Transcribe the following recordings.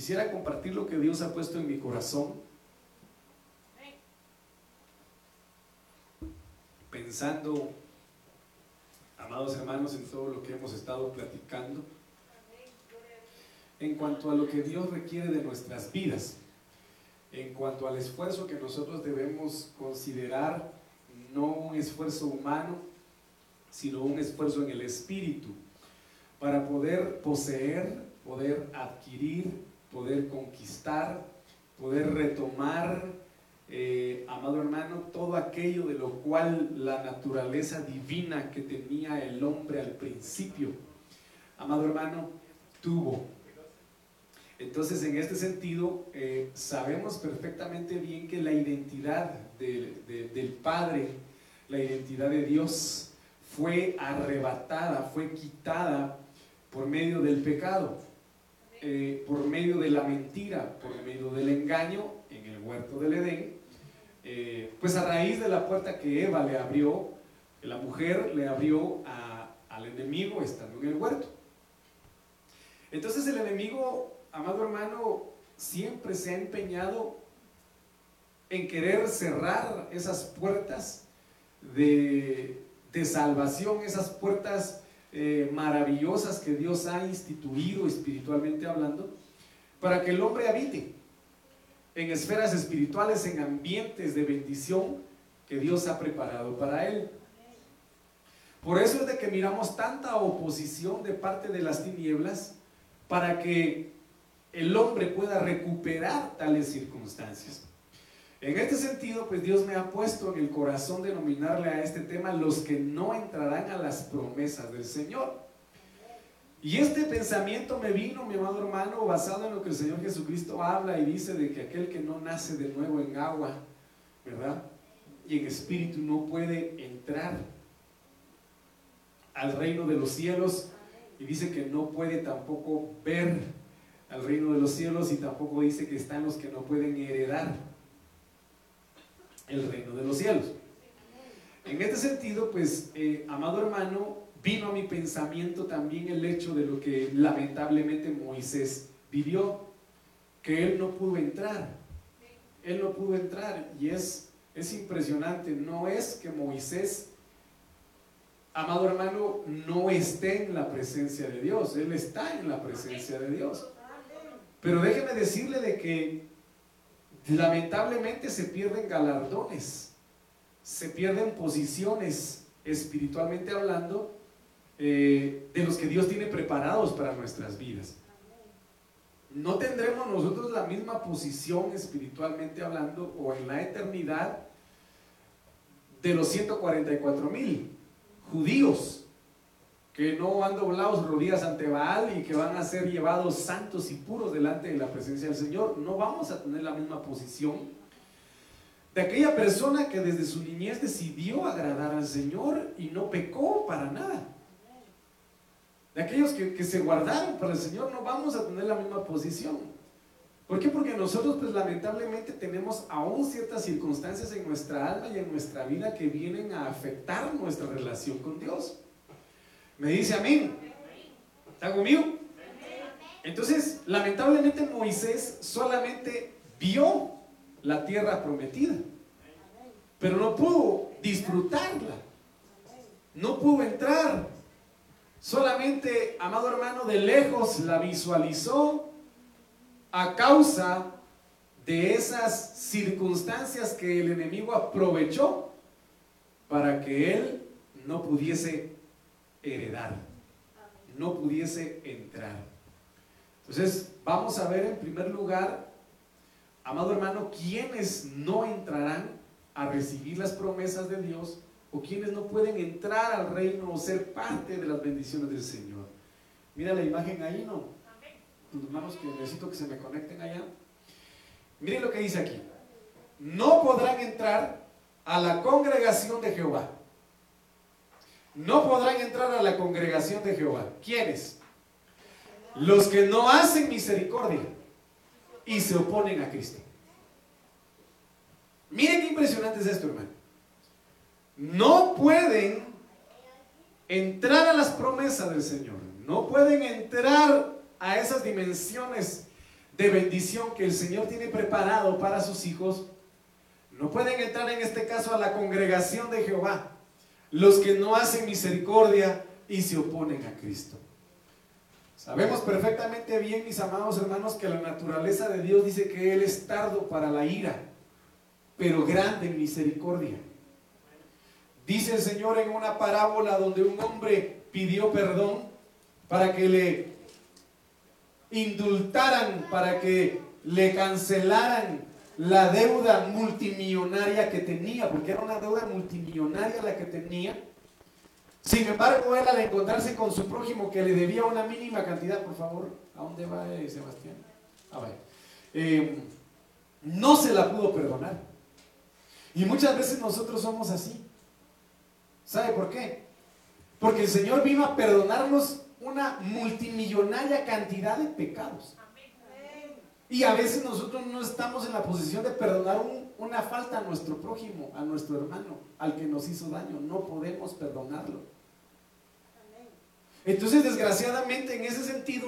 quisiera compartir lo que Dios ha puesto en mi corazón. Pensando, amados hermanos, en todo lo que hemos estado platicando, en cuanto a lo que Dios requiere de nuestras vidas, en cuanto al esfuerzo que nosotros debemos considerar, no un esfuerzo humano, sino un esfuerzo en el espíritu, para poder poseer, poder adquirir, poder conquistar, poder retomar, eh, amado hermano, todo aquello de lo cual la naturaleza divina que tenía el hombre al principio, amado hermano, tuvo. Entonces, en este sentido, eh, sabemos perfectamente bien que la identidad del Padre, la identidad de Dios, fue arrebatada, fue quitada por medio del pecado, eh, por medio de la mentira, por medio del engaño en el huerto del Edén, eh, pues a raíz de la puerta que Eva le abrió, la mujer le abrió al enemigo estando en el huerto. Entonces el enemigo, amado hermano, siempre se ha empeñado en querer cerrar esas puertas de, de salvación, esas puertas eh, maravillosas que Dios ha instituido espiritualmente hablando, para que el hombre habite en esferas espirituales, en ambientes de bendición que Dios ha preparado para él. Por eso es de que miramos tanta oposición de parte de las tinieblas para que el hombre pueda recuperar tales circunstancias. En este sentido, pues Dios me ha puesto en el corazón denominarle a este tema los que no entrarán a las promesas del Señor. Y este pensamiento me vino, mi amado hermano, basado en lo que el Señor Jesucristo habla y dice de que aquel que no nace de nuevo en agua, ¿verdad? Y en espíritu no puede entrar al reino de los cielos. Y dice que no puede tampoco ver al reino de los cielos y tampoco dice que están los que no pueden heredar el reino de los cielos. En este sentido, pues, eh, amado hermano, vino a mi pensamiento también el hecho de lo que lamentablemente Moisés vivió, que él no pudo entrar. Él no pudo entrar y es, es impresionante. No es que Moisés, amado hermano, no esté en la presencia de Dios. Él está en la presencia de Dios. Pero déjeme decirle de que lamentablemente se pierden galardones, se pierden posiciones espiritualmente hablando eh, de los que Dios tiene preparados para nuestras vidas. No tendremos nosotros la misma posición espiritualmente hablando o en la eternidad de los 144 mil judíos que no han doblado sus rodillas ante Baal y que van a ser llevados santos y puros delante de la presencia del Señor. No vamos a tener la misma posición de aquella persona que desde su niñez decidió agradar al Señor y no pecó para nada. De aquellos que, se guardaron para el Señor no vamos a tener la misma posición. ¿Por qué? Porque nosotros pues lamentablemente tenemos aún ciertas circunstancias en nuestra alma y en nuestra vida que vienen a afectar nuestra relación con Dios. Me dice amén. ¿Está conmigo? Entonces, lamentablemente Moisés solamente vio la tierra prometida, pero no pudo disfrutarla. No pudo entrar. Solamente, amado hermano, de lejos la visualizó a causa de esas circunstancias que el enemigo aprovechó para que él no pudiese heredar, no pudiese entrar. Entonces, vamos a ver en primer lugar, amado hermano, quiénes no entrarán a recibir las promesas de Dios o quienes no pueden entrar al reino o ser parte de las bendiciones del Señor. Mira la imagen ahí, ¿no? Hermanos, que necesito que se me conecten allá. Miren lo que dice aquí. No podrán entrar a la congregación de Jehová no podrán entrar a la congregación de Jehová. ¿Quiénes? Los que no hacen misericordia y se oponen a Cristo. Miren qué impresionante es esto, hermano. No pueden entrar a las promesas del Señor. No pueden entrar a esas dimensiones de bendición que el Señor tiene preparado para sus hijos, no pueden entrar en este caso a la congregación de Jehová los que no hacen misericordia y se oponen a Cristo. Sabemos perfectamente bien, mis amados hermanos, que la naturaleza de Dios dice que Él es tardo para la ira, pero grande en misericordia. Dice el Señor en una parábola donde un hombre pidió perdón para que le indultaran, para que le cancelaran la deuda multimillonaria que tenía, porque era una deuda multimillonaria la que tenía sin embargo, él al encontrarse con su prójimo que le debía una mínima cantidad, por favor, ¿a dónde va eh, Sebastián? Ah, eh, no se la pudo perdonar. Y muchas veces nosotros somos así. ¿Sabe por qué? Porque el Señor vino a perdonarnos una multimillonaria cantidad de pecados. Y a veces nosotros no estamos en la posición de perdonar una falta a nuestro prójimo, a nuestro hermano, al que nos hizo daño. No podemos perdonarlo. Entonces, desgraciadamente, en ese sentido,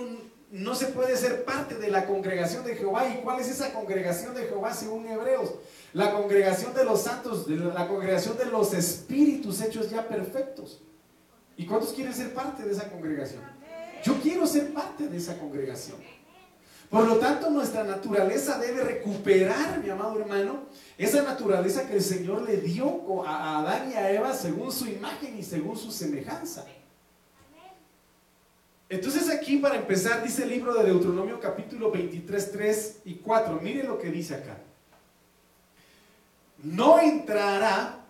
no se puede ser parte de la congregación de Jehová. ¿Y cuál es esa congregación de Jehová según Hebreos? La congregación de los santos, la congregación de los espíritus hechos ya perfectos. ¿Y cuántos quieren ser parte de esa congregación? Yo quiero ser parte de esa congregación. Por lo tanto, nuestra naturaleza debe recuperar, mi amado hermano, esa naturaleza que el Señor le dio a Adán y a Eva según su imagen y según su semejanza. Entonces aquí para empezar dice el libro de Deuteronomio capítulo 23, 3 y 4. Mire lo que dice acá. No entrará,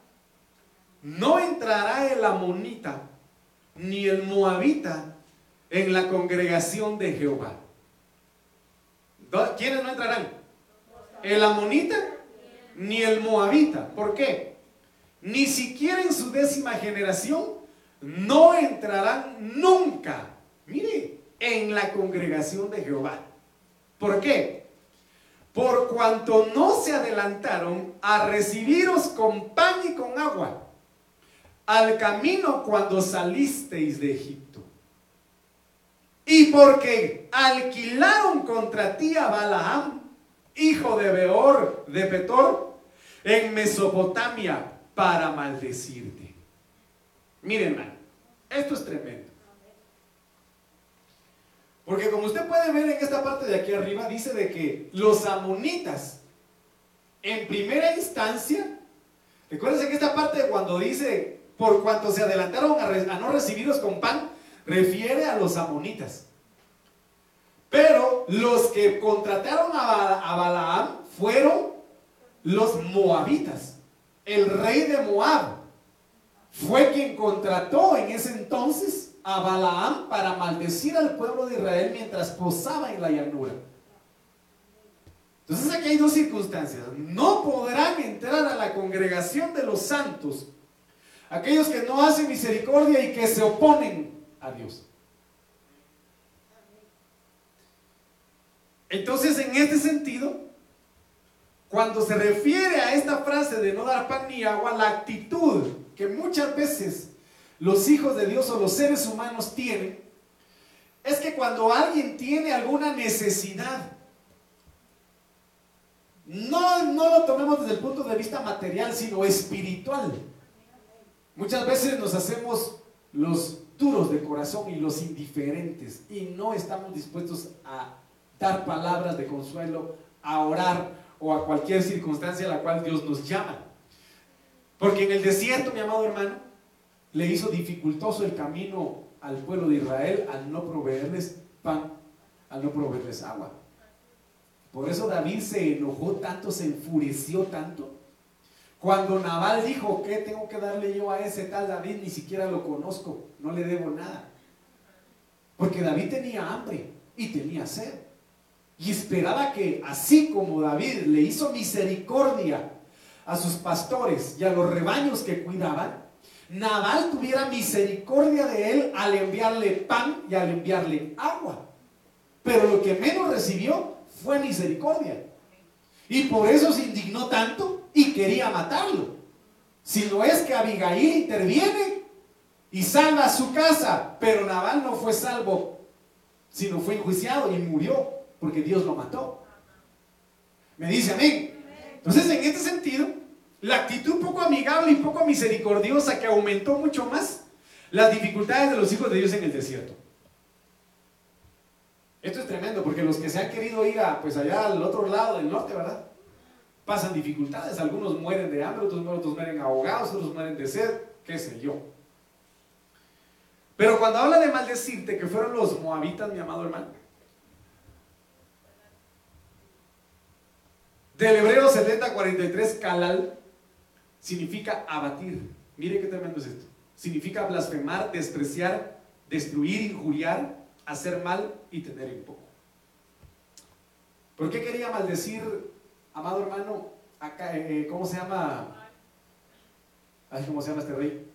no entrará el amonita ni el moabita en la congregación de Jehová. ¿Quiénes no entrarán? El amonita ni el moabita. ¿Por qué? Ni siquiera en su décima generación no entrarán nunca Mire, en la congregación de Jehová. ¿Por qué? Por cuanto no se adelantaron a recibiros con pan y con agua al camino cuando salisteis de Egipto. Y porque alquilaron contra ti a Balaam, hijo de Beor de Petor, en Mesopotamia para maldecirte. Miren, esto es tremendo. Porque como usted puede ver en esta parte de aquí arriba, dice de que los amonitas, en primera instancia, recuérdense que esta parte cuando dice, por cuanto se adelantaron a, no recibiros con pan, refiere a los amonitas. Pero los que contrataron a, Balaam fueron los moabitas. El rey de Moab fue quien contrató en ese entonces a Balaam para maldecir al pueblo de Israel mientras posaba en la llanura. Entonces aquí hay dos circunstancias. No podrán entrar a la congregación de los santos aquellos que no hacen misericordia y que se oponen a Dios. Entonces en este sentido, cuando se refiere a esta frase de no dar pan ni agua, la actitud que muchas veces los hijos de Dios o los seres humanos tienen, es que cuando alguien tiene alguna necesidad, no, no lo tomemos desde el punto de vista material, sino espiritual. Muchas veces nos hacemos los duros de corazón y los indiferentes y no estamos dispuestos a dar palabras de consuelo, a orar o a cualquier circunstancia a la cual Dios nos llama. Porque en el desierto, mi amado hermano, le hizo dificultoso el camino al pueblo de Israel al no proveerles pan, al no proveerles agua. Por eso David se enojó tanto, se enfureció tanto. Cuando Nabal dijo, ¿qué tengo que darle yo a ese tal David? Ni siquiera lo conozco, no le debo nada. Porque David tenía hambre y tenía sed. Y esperaba que, así como David le hizo misericordia a sus pastores y a los rebaños que cuidaban, Nabal tuviera misericordia de él al enviarle pan y al enviarle agua. Pero lo que menos recibió fue misericordia. Y por eso se indignó tanto y quería matarlo. Si no es que Abigail interviene y salva su casa, pero Nabal no fue salvo, sino fue enjuiciado y murió porque Dios lo mató. Me dice amén. Entonces, en este sentido, la actitud poco amigable y poco misericordiosa que aumentó mucho más las dificultades de los hijos de Dios en el desierto. Esto es tremendo porque los que se han querido ir a, pues allá al otro lado del norte, ¿verdad? Pasan dificultades. Algunos mueren de hambre, otros, mueren ahogados, otros mueren de sed, qué sé yo. Pero cuando habla de maldecirte, que fueron los moabitas, mi amado hermano, del hebreo 7043, kalal, significa abatir. Mire qué tremendo es esto. Significa blasfemar, despreciar, destruir, injuriar, hacer mal y tener en poco. ¿Por qué quería maldecir, amado hermano, acá, eh, ¿cómo se llama? ¿cómo se llama este rey?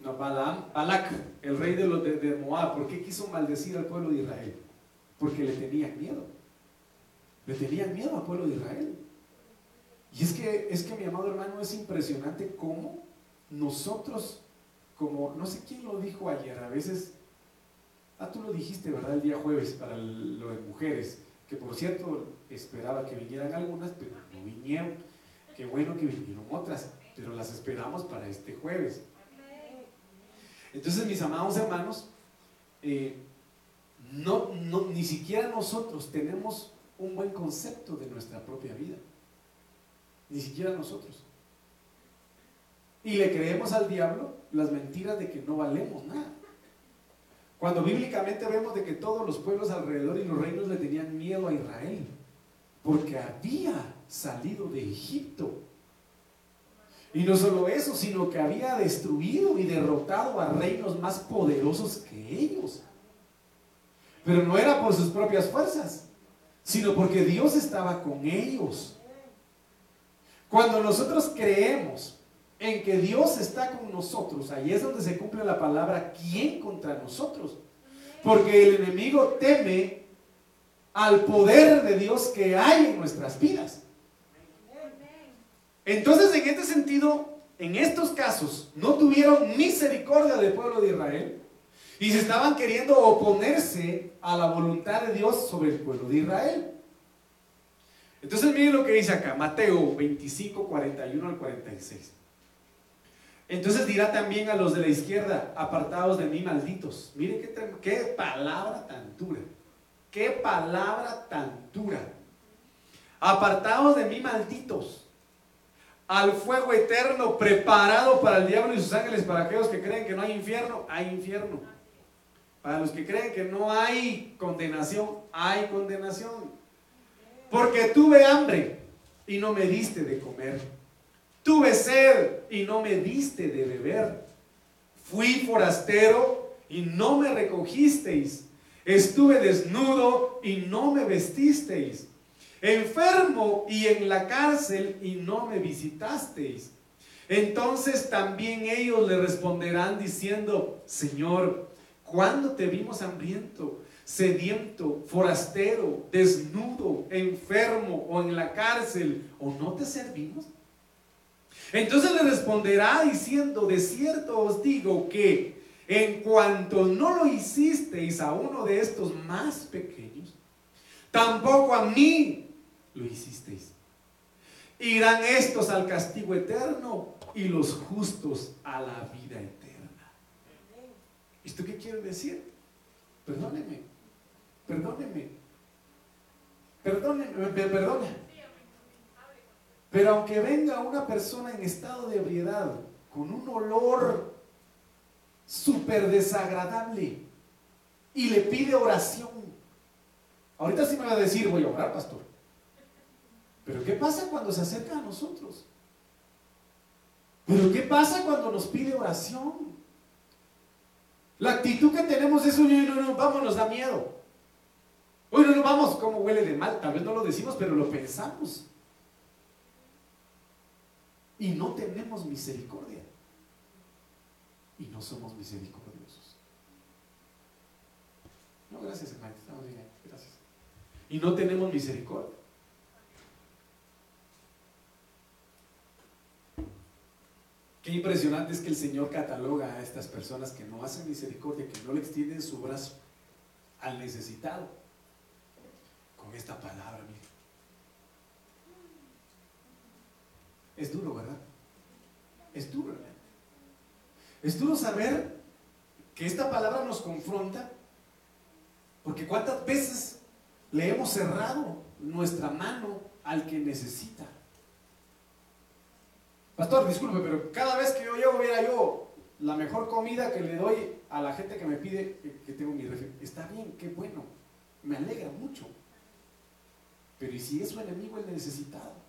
No, Balaam, Balak, el rey de, los de, Moab. ¿Por qué quiso maldecir al pueblo de Israel? Porque le tenían miedo. Le tenían miedo al pueblo de Israel. Y es que, es que mi amado hermano, es impresionante cómo nosotros, como, no sé quién lo dijo ayer, a veces, ah, tú lo dijiste, ¿verdad? El día jueves para lo de mujeres, que por cierto esperaba que vinieran algunas, pero no vinieron. Qué bueno que vinieron otras, pero las esperamos para este jueves. Entonces, mis amados hermanos, eh, no, no, ni siquiera nosotros tenemos un buen concepto de nuestra propia vida. Ni siquiera nosotros. Y le creemos al diablo las mentiras de que no valemos nada. Cuando bíblicamente vemos de que todos los pueblos alrededor y los reinos le tenían miedo a Israel, porque había salido de Egipto y no solo eso, sino que había destruido y derrotado a reinos más poderosos que ellos. Pero no era por sus propias fuerzas, sino porque Dios estaba con ellos. Cuando nosotros creemos en que Dios está con nosotros, ahí es donde se cumple la palabra ¿quién contra nosotros? Porque el enemigo teme al poder de Dios que hay en nuestras vidas. Entonces, en este sentido, en estos casos, no tuvieron misericordia del pueblo de Israel y se estaban queriendo oponerse a la voluntad de Dios sobre el pueblo de Israel. Entonces, miren lo que dice acá, Mateo 25, 41 al 46. Entonces dirá también a los de la izquierda, apartados de mí, malditos. Miren qué, qué palabra tan dura. Qué palabra tan dura. Apartados de mí, malditos al fuego eterno preparado para el diablo y sus ángeles, para aquellos que creen que no hay infierno, hay infierno. Para los que creen que no hay condenación, hay condenación. Porque tuve hambre y no me diste de comer. Tuve sed y no me diste de beber. Fui forastero y no me recogisteis. Estuve desnudo y no me vestisteis enfermo y en la cárcel y no me visitasteis. Entonces también ellos le responderán diciendo, Señor, ¿cuándo te vimos hambriento, sediento, forastero, desnudo, enfermo o en la cárcel o no te servimos? Entonces le responderá diciendo, de cierto os digo que en cuanto no lo hicisteis a uno de estos más pequeños, tampoco a mí lo hicisteis. Irán estos al castigo eterno y los justos a la vida eterna. ¿Esto qué quiere decir? Perdóneme, perdóneme, perdóneme, perdóneme. Pero aunque venga una persona en estado de ebriedad, con un olor súper desagradable, y le pide oración, ahorita sí me va a decir, voy a orar, pastor. Pero ¿qué pasa cuando se acerca a nosotros? Pero ¿qué pasa cuando nos pide oración? La actitud que tenemos es, oye, no, no, vamos, nos da miedo. Oye, no, no, vamos, como huele de mal. Tal vez no lo decimos, pero lo pensamos. Y no tenemos misericordia. Y no somos misericordiosos. No, gracias, hermano. Estamos bien. Gracias. Y no tenemos misericordia. Qué impresionante es que el Señor cataloga a estas personas que no hacen misericordia, que no le extienden su brazo. al necesitado con esta palabra, mire. Es duro, ¿verdad? Es duro, ¿verdad? Es duro saber que esta palabra nos confronta, porque cuántas veces le hemos cerrado nuestra mano al que necesita. Pastor, disculpe, pero cada vez que yo llevo, mira, yo la mejor comida que le doy a la gente que me pide que, tengo mi refri, está bien, qué bueno, me alegra mucho. Pero ¿y si es su enemigo el necesitado?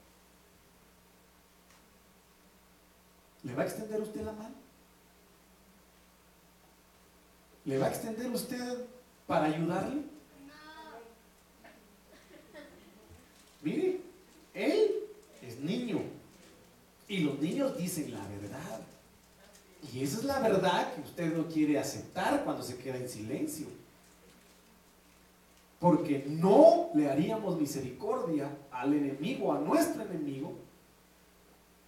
¿Le va a extender usted la mano? ¿Le va a extender usted para ayudarle? Mire, él es niño y los niños dicen la verdad. Y esa es la verdad que usted no quiere aceptar cuando se queda en silencio. Porque no le haríamos misericordia al enemigo, a nuestro enemigo,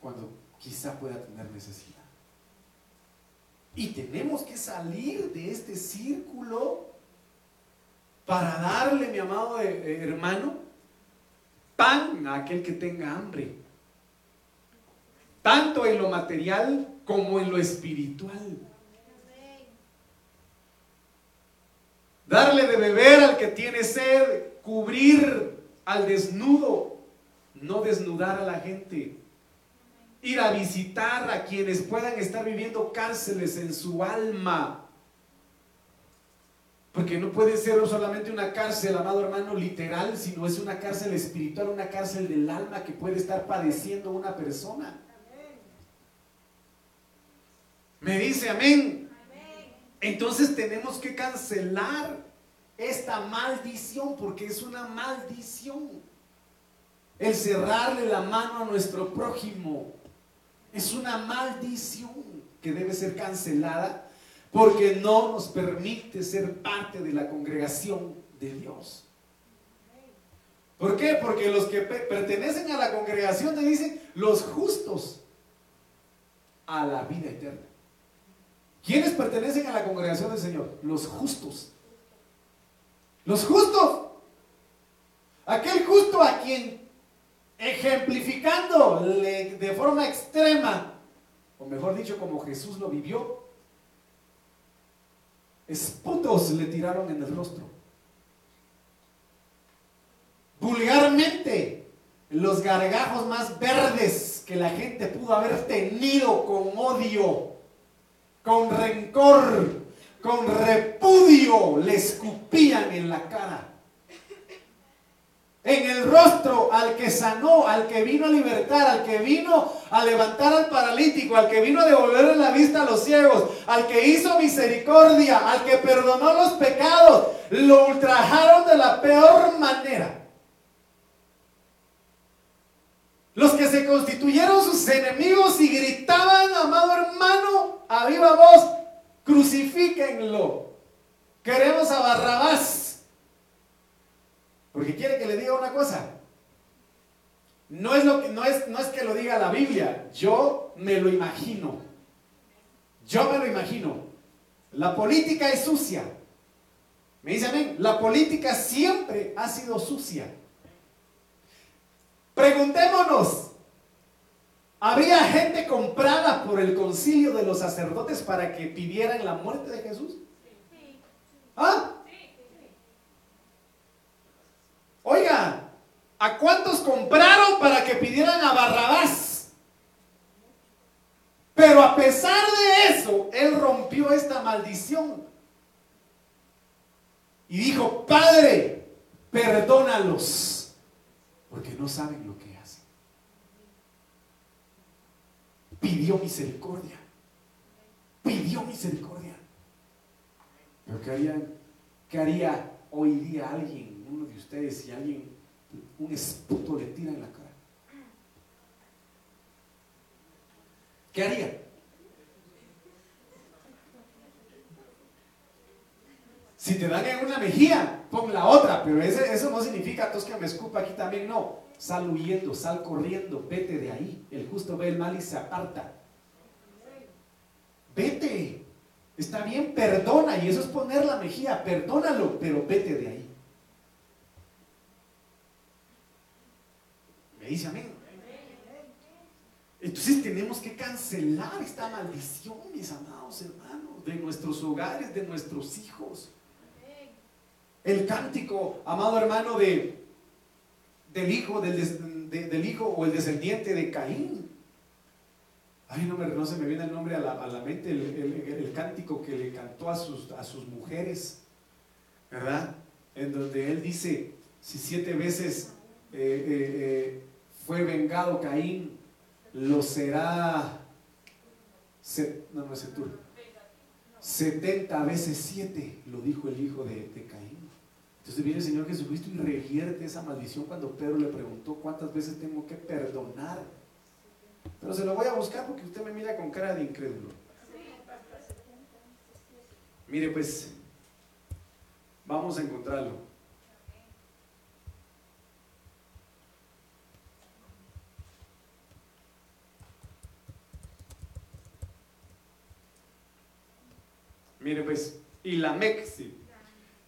cuando quizá pueda tener necesidad. Y tenemos que salir de este círculo para darle, mi amado eh, eh, hermano, pan a aquel que tenga hambre. Tanto en lo material como en lo espiritual. Darle de beber al que tiene sed, cubrir al desnudo, no desnudar a la gente ir a visitar a quienes puedan estar viviendo cárceles en su alma. Porque no puede ser solamente una cárcel, amado hermano, literal, sino es una cárcel espiritual, una cárcel del alma que puede estar padeciendo una persona. Me dice amén. Entonces tenemos que cancelar esta maldición porque es una maldición. El cerrarle la mano a nuestro prójimo es una maldición que debe ser cancelada porque no nos permite ser parte de la congregación de Dios. ¿Por qué? Porque los que pertenecen a la congregación te dicen los justos a la vida eterna. ¿Quiénes pertenecen a la congregación del Señor? Los justos. Los justos. Aquel justo a quien ejemplificando de forma extrema, o mejor dicho, como Jesús lo vivió, esputos le tiraron en el rostro. Vulgarmente, los gargajos más verdes que la gente pudo haber tenido con odio, con rencor, con repudio, le escupían en la cara en el rostro al que sanó, al que vino a libertar, al que vino a levantar al paralítico, al que vino a devolverle la vista a los ciegos, al que hizo misericordia, al que perdonó los pecados, lo ultrajaron de la peor manera. Los que se constituyeron sus enemigos y gritaban, amado hermano, a viva voz, crucifíquenlo. Queremos a Barrabás. Porque quiere que le diga una cosa. No es, lo que, no, es, no es que lo diga la Biblia, yo me lo imagino. Yo me lo imagino. La política es sucia. Me dice amén. La política siempre ha sido sucia. Preguntémonos, ¿habría gente comprada por el concilio de los sacerdotes para que pidieran la muerte de Jesús? ¿Ah? Oiga, ¿a cuántos compraron para que pidieran a Barrabás? Pero a pesar de eso, él rompió esta maldición. Y dijo, Padre, perdónalos, porque no saben lo que hacen. Pidió misericordia. Pidió misericordia. Pero ¿qué haría, haría hoy día alguien uno de ustedes si alguien, un esputo le tira en la cara? ¿Qué haría? Si te dan una mejilla, pon la otra, pero eso no significa entonces que me escupa aquí también, no. Sal huyendo, sal corriendo, vete de ahí. El justo ve el mal y se aparta. Vete. Está bien, perdona, y eso es poner la mejilla, perdónalo, pero vete de ahí. Dice amén. Entonces tenemos que cancelar esta maldición, mis amados hermanos, de nuestros hogares, de nuestros hijos. El cántico, amado hermano, de, del hijo, del, del hijo o el descendiente de Caín. Ay, no, me, no se me viene el nombre a la, mente, el, cántico que le cantó a sus, a sus mujeres, ¿verdad? En donde él dice, si siete veces eh, eh, eh, fue vengado Caín, lo será, no, no es tú, 70 veces siete, lo dijo el hijo de, de Caín. Entonces viene el Señor Jesucristo y revierte esa maldición cuando Pedro le preguntó cuántas veces tengo que perdonar pero se lo voy a buscar porque usted me mira con cara de incrédulo. Mire, pues, vamos a encontrarlo. Mire, pues, y Lamec, sí.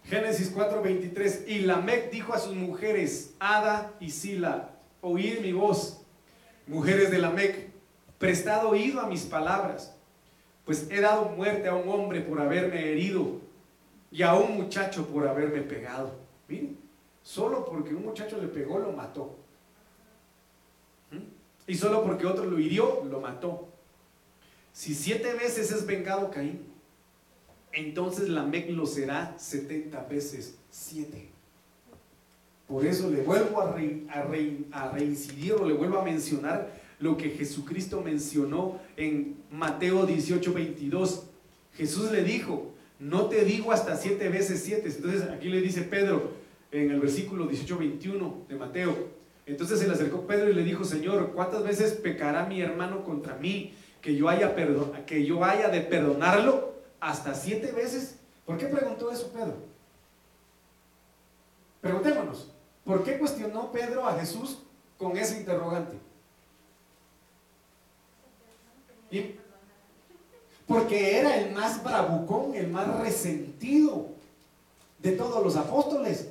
Génesis 4:23. Y Lamec dijo a sus mujeres, Ada y Sila, oíd mi voz mujeres de la Mec, prestad oído a mis palabras, pues he dado muerte a un hombre por haberme herido y a un muchacho por haberme pegado. Miren, solo porque un muchacho le pegó, lo mató. ¿Mm? Y solo porque otro lo hirió, lo mató. Si siete veces es vengado Caín, entonces la Mec lo será setenta veces siete. Por eso le vuelvo a, reincidir o le vuelvo a mencionar lo que Jesucristo mencionó en Mateo 18, 22. Jesús le dijo, no te digo hasta siete veces siete. Entonces aquí le dice Pedro en el versículo 18, 21 de Mateo. Entonces se le acercó Pedro y le dijo, Señor, ¿cuántas veces pecará mi hermano contra mí que yo haya, que yo haya de perdonarlo? ¿Hasta siete veces? ¿Por qué preguntó eso Pedro? Preguntémonos. ¿Por qué cuestionó Pedro a Jesús con ese interrogante? porque era el más bravucón, el más resentido de todos los apóstoles,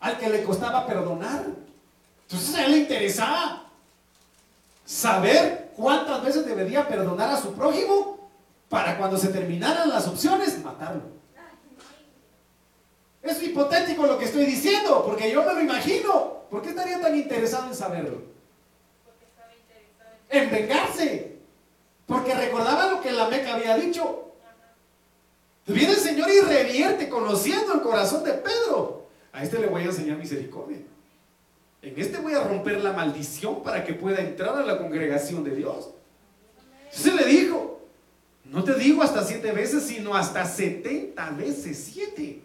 al que le costaba perdonar. Entonces a él le interesaba saber cuántas veces debería perdonar a su prójimo para cuando se terminaran las opciones, matarlo. Es hipotético lo que estoy diciendo, porque yo me lo imagino. ¿Por qué estaría tan interesado en saberlo? Porque estaba interesado en... vengarse. Porque recordaba lo que la Meca había dicho. Viene el Señor y revierte conociendo el corazón de Pedro. A este le voy a enseñar misericordia. En este voy a romper la maldición para que pueda entrar a la congregación de Dios. Se le dijo, no te digo hasta siete veces, sino hasta setenta veces siete.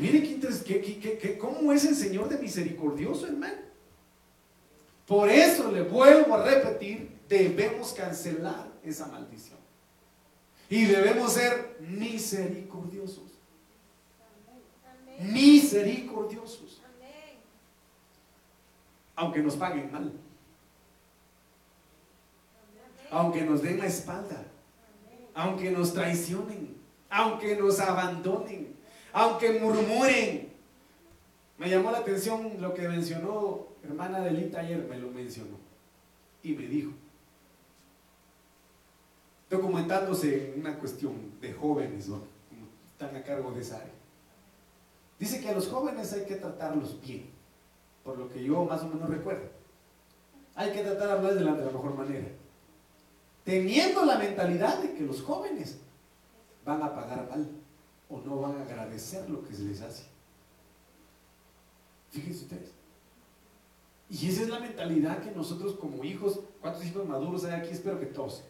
Mire qué, cómo es el Señor de misericordioso, hermano. Por eso le vuelvo a repetir, debemos cancelar esa maldición. Y debemos ser misericordiosos. Misericordiosos. Aunque nos paguen mal. Aunque nos den la espalda. Aunque nos traicionen. Aunque nos abandonen aunque murmuren. Me llamó la atención lo que mencionó hermana Delita ayer, me lo mencionó. Y me dijo, documentándose en una cuestión de jóvenes, ¿no? están a cargo de esa área. Dice que a los jóvenes hay que tratarlos bien, por lo que yo más o menos recuerdo. Hay que tratar a de la, de la mejor manera. Teniendo la mentalidad de que los jóvenes van a pagar mal o no van a agradecer lo que se les hace. Fíjense ustedes. Y esa es la mentalidad que nosotros como hijos, ¿cuántos hijos maduros hay aquí? Espero que todos.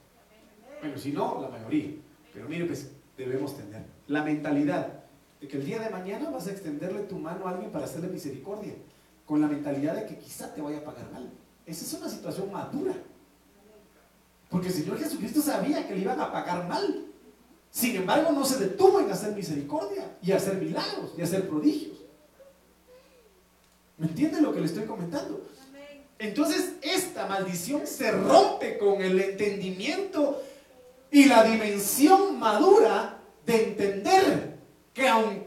Bueno, si no, la mayoría. Pero mire, pues debemos tener la mentalidad de que el día de mañana vas a extenderle tu mano a alguien para hacerle misericordia, con la mentalidad de que quizá te vaya a pagar mal. Esa es una situación madura. Porque el Señor Jesucristo sabía que le iban a pagar mal. Sin embargo, no se detuvo en hacer misericordia y hacer milagros y hacer prodigios. ¿Me entienden lo que le estoy comentando? Entonces, esta maldición se rompe con el entendimiento y la dimensión madura de entender que aunque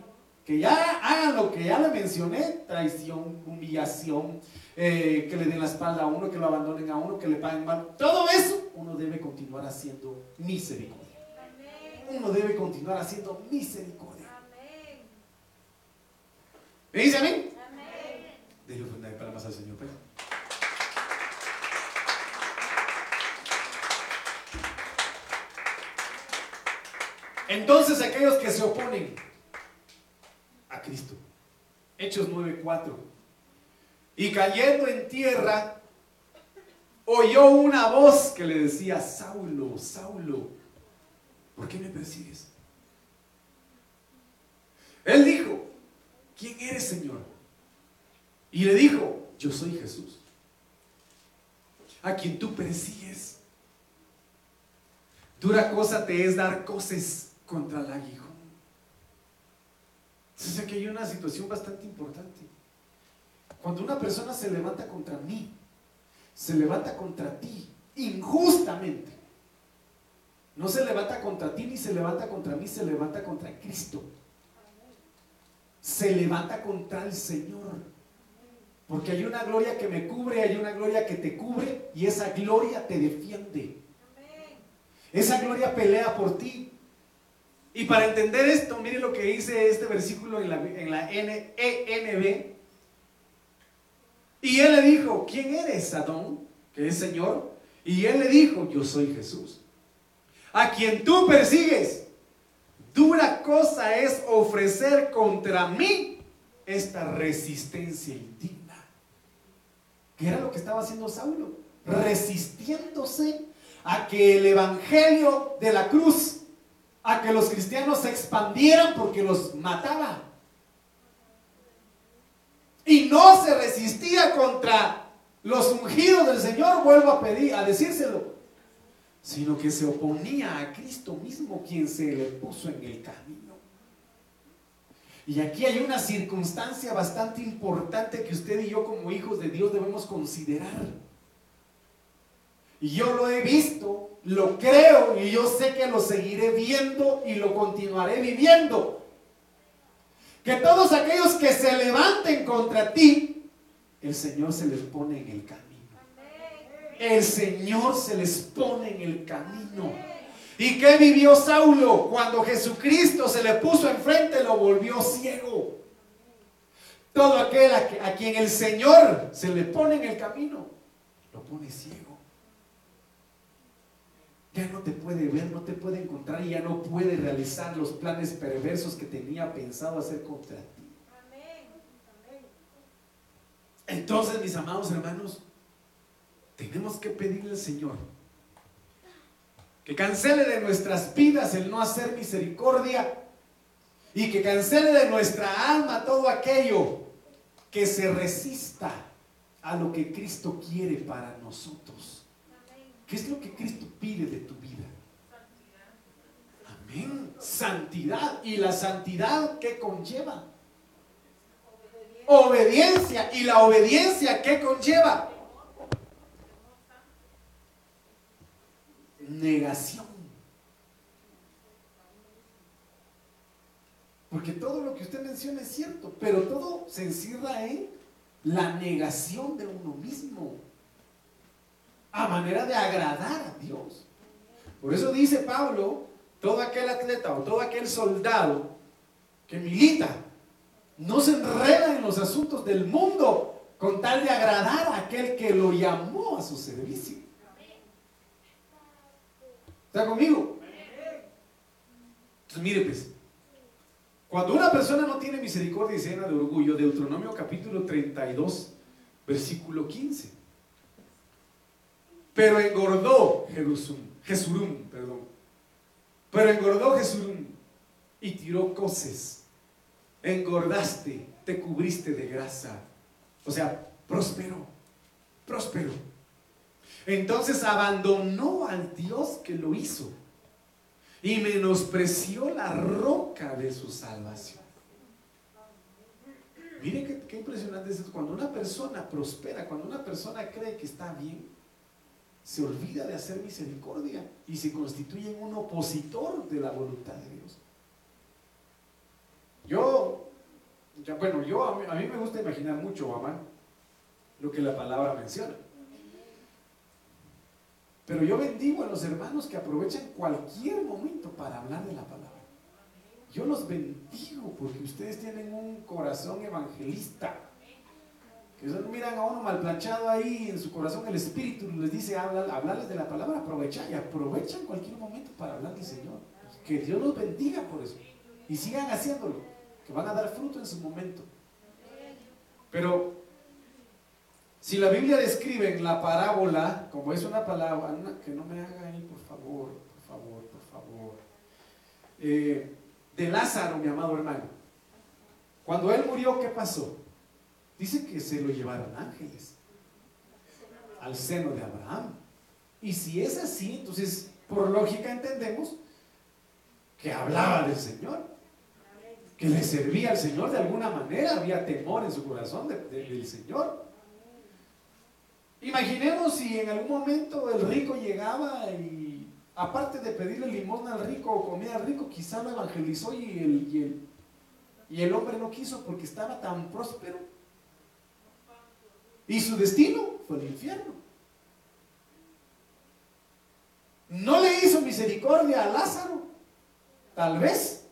ya hagan lo que ya le mencioné, traición, humillación, eh, que le den la espalda a uno, que lo abandonen a uno, que le paguen mal, todo eso uno debe continuar haciendo misericordia. Uno debe continuar haciendo misericordia. ¿Me dice a mí? Déjale ofrenda de palmas al Señor. Pues. Entonces aquellos que se oponen a Cristo. Hechos 9:4. Y cayendo en tierra, oyó una voz que le decía, Saulo, Saulo, ¿por qué me persigues? Él dijo, ¿quién eres, Señor? Y le dijo, yo soy Jesús, a quien tú persigues. Dura cosa te es dar cosas contra el aguijón. Entonces aquí hay una situación bastante importante. Cuando una persona se levanta contra mí, se levanta contra ti injustamente. No se levanta contra ti ni se levanta contra mí, se levanta contra Cristo. Se levanta contra el Señor. Porque hay una gloria que me cubre, hay una gloria que te cubre y esa gloria te defiende. Esa gloria pelea por ti. Y para entender esto, mire lo que dice este versículo en la, en la ENB. Y él le dijo, ¿quién eres, Adón? Que es Señor. Y él le dijo, yo soy Jesús. A quien tú persigues. Dura cosa es ofrecer contra mí esta resistencia indigna. ¿Qué era lo que estaba haciendo Saulo? Resistiéndose a que el evangelio de la cruz a que los cristianos se expandieran porque los mataba. Y no se resistía contra los ungidos del Señor, vuelvo a pedir, a decírselo, sino que se oponía a Cristo mismo quien se le puso en el camino. Y aquí hay una circunstancia bastante importante que usted y yo como hijos de Dios debemos considerar. Y yo lo he visto lo creo y yo sé que lo seguiré viendo y lo continuaré viviendo. Que todos aquellos que se levanten contra ti, el Señor se les pone en el camino. El Señor se les pone en el camino. ¿Y qué vivió Saulo? Cuando Jesucristo se le puso enfrente, lo volvió ciego. Todo aquel a, quien el Señor se le pone en el camino, lo pone ciego ya no te puede ver, no te puede encontrar y ya no puede realizar los planes perversos que tenía pensado hacer contra ti. Entonces, mis amados hermanos, tenemos que pedirle al Señor que cancele de nuestras vidas el no hacer misericordia y que cancele de nuestra alma todo aquello que se resista a lo que Cristo quiere para nosotros. ¿Qué es lo que Cristo pide de tu vida? Amén. Santidad. ¿Y la santidad qué conlleva? Obediencia. ¿Y la obediencia qué conlleva? Negación. Porque todo lo que usted menciona es cierto, pero todo se encierra en la negación de uno mismo a manera de agradar a Dios. Por eso dice Pablo, todo aquel atleta o todo aquel soldado que milita, no se enreda en los asuntos del mundo con tal de agradar a aquel que lo llamó a su servicio. ¿Está conmigo? Entonces mire pues, cuando una persona no tiene misericordia y llena de orgullo, Deuteronomio capítulo 32, versículo 15. Pero engordó Jesurum, perdón. Pero engordó Jesurum y tiró coces. Engordaste, te cubriste de grasa. O sea, prosperó, prosperó. Entonces abandonó al Dios que lo hizo y menospreció la roca de su salvación. Mire qué, impresionante es esto. Cuando una persona prospera, cuando una persona cree que está bien, se olvida de hacer misericordia y se constituye en un opositor de la voluntad de Dios. Yo, bueno, yo a mí, me gusta imaginar mucho, mamá, lo que la palabra menciona. Pero yo bendigo a los hermanos que aprovechan cualquier momento para hablar de la palabra. Yo los bendigo porque ustedes tienen un corazón evangelista. Que no miran a uno mal planchado ahí en su corazón, el Espíritu les dice, habla, hablarles de la palabra, aprovechan y aprovechan cualquier momento para hablar del Señor. Que Dios los bendiga por eso. Y sigan haciéndolo, que van a dar fruto en su momento. Pero si la Biblia describe en la parábola, como es una palabra, que no me haga ahí, por favor, por favor, por favor, eh, de Lázaro, mi amado hermano. Cuando él murió, ¿qué pasó? Dice que se lo llevaron ángeles al seno de Abraham. Y si es así, entonces por lógica entendemos que hablaba del Señor, que le servía al Señor de alguna manera, había temor en su corazón del Señor. Imaginemos si en algún momento el rico llegaba y aparte de pedirle limosna al rico o comida al rico, quizá lo evangelizó y el, y el, y el hombre no quiso porque estaba tan próspero y su destino fue el infierno. No le hizo misericordia a Lázaro, tal vez,